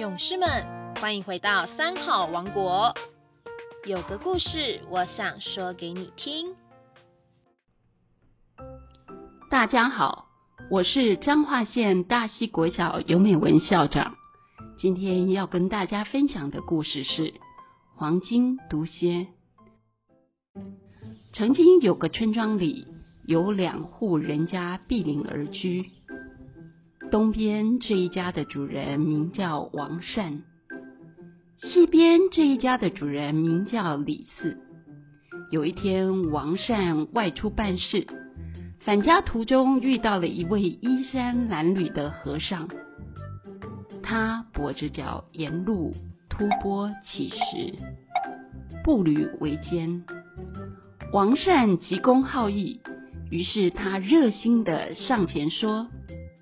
勇士们，欢迎回到三好王国。有个故事，我想说给你听。大家好，我是彰化县大溪国小尤美文校长。今天要跟大家分享的故事是黄金毒蝎。曾经有个村庄里有两户人家毗邻而居。东边这一家的主人名叫王善，西边这一家的主人名叫李四。有一天，王善外出办事，返家途中遇到了一位衣衫褴褛的和尚。他跛着脚沿路突波乞食，步履维艰。王善急公好义，于是他热心的上前说。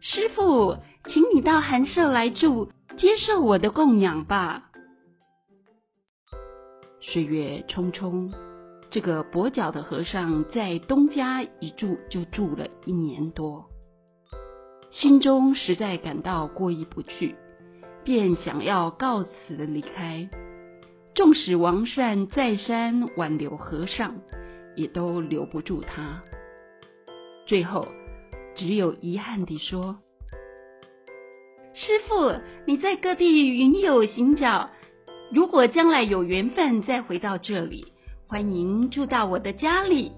师傅，请你到寒舍来住，接受我的供养吧。岁月匆匆，这个跛脚的和尚在东家一住就住了一年多，心中实在感到过意不去，便想要告辞离开。纵使王善再三挽留和尚，也都留不住他。最后。只有遗憾地说：“师傅，你在各地云游行脚，如果将来有缘分再回到这里，欢迎住到我的家里。”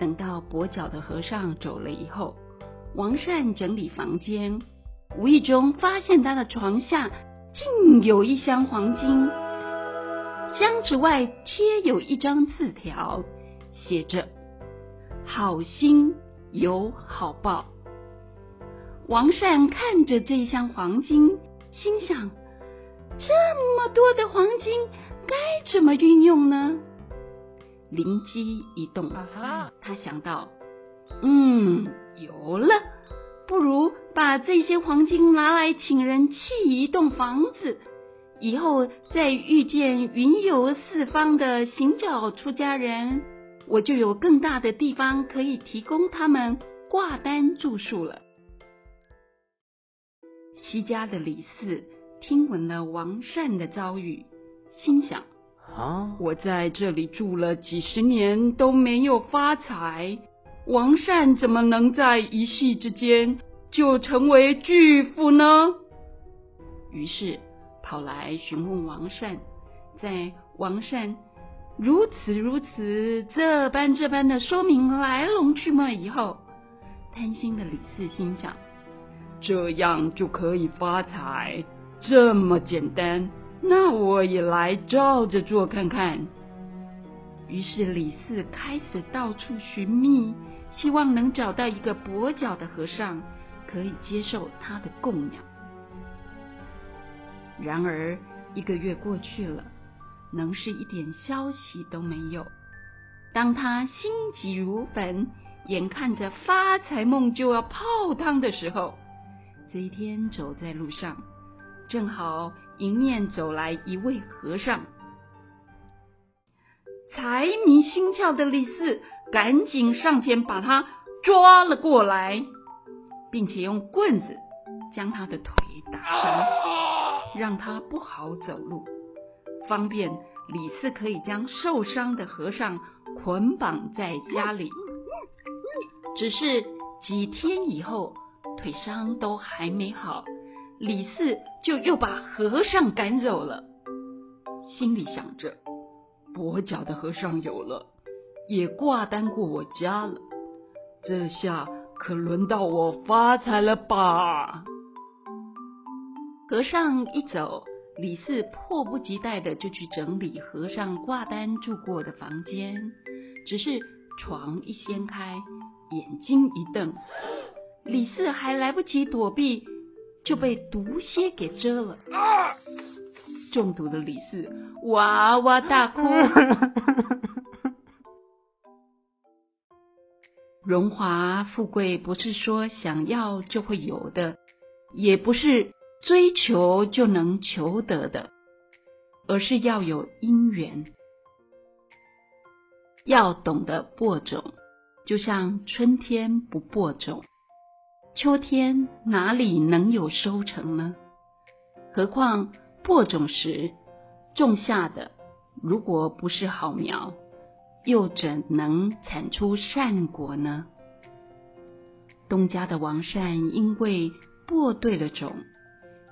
等到跛脚的和尚走了以后，王善整理房间，无意中发现他的床下竟有一箱黄金，箱子外贴有一张字条，写着：“好心。”有好报。王善看着这一箱黄金，心想：这么多的黄金该怎么运用呢？灵机一动，他想到：嗯，有了，不如把这些黄金拿来请人砌一栋房子，以后再遇见云游四方的行脚出家人。我就有更大的地方可以提供他们挂单住宿了。西家的李四听闻了王善的遭遇，心想：啊，我在这里住了几十年都没有发财，王善怎么能在一夕之间就成为巨富呢？于是跑来询问王善，在王善。如此如此，这般这般的说明来龙去脉以后，贪心的李四心想：这样就可以发财，这么简单，那我也来照着做看看。于是李四开始到处寻觅，希望能找到一个跛脚的和尚，可以接受他的供养。然而一个月过去了。能是一点消息都没有。当他心急如焚，眼看着发财梦就要泡汤的时候，这一天走在路上，正好迎面走来一位和尚。财迷心窍的李四赶紧上前把他抓了过来，并且用棍子将他的腿打伤，让他不好走路。方便李四可以将受伤的和尚捆绑在家里，只是几天以后腿伤都还没好，李四就又把和尚赶走了。心里想着，跛脚的和尚有了，也挂单过我家了，这下可轮到我发财了吧？和尚一走。李四迫不及待的就去整理和尚挂单住过的房间，只是床一掀开，眼睛一瞪，李四还来不及躲避，就被毒蝎给蛰了。中毒的李四哇哇大哭。荣华富贵不是说想要就会有的，也不是。追求就能求得的，而是要有因缘，要懂得播种。就像春天不播种，秋天哪里能有收成呢？何况播种时种下的如果不是好苗，又怎能产出善果呢？东家的王善因为播对了种，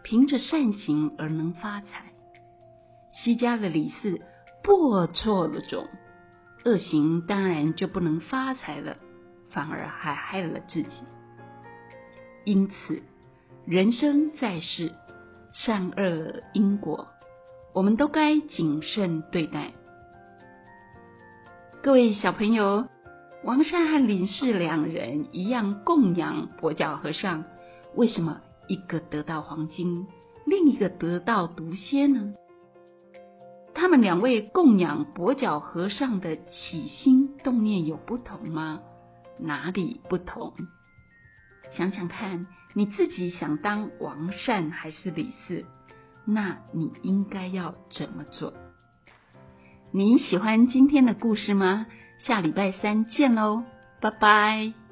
凭着善行而能发财；西家的李四播错了种，恶行当然就不能发财了，反而还害了自己。因此，人生在世，善恶因果，我们都该谨慎对待。各位小朋友。王善和林氏两人一样供养跛脚和尚，为什么一个得到黄金，另一个得到毒蝎呢？他们两位供养跛脚和尚的起心动念有不同吗？哪里不同？想想看，你自己想当王善还是李四？那你应该要怎么做？你喜欢今天的故事吗？下礼拜三见喽，拜拜。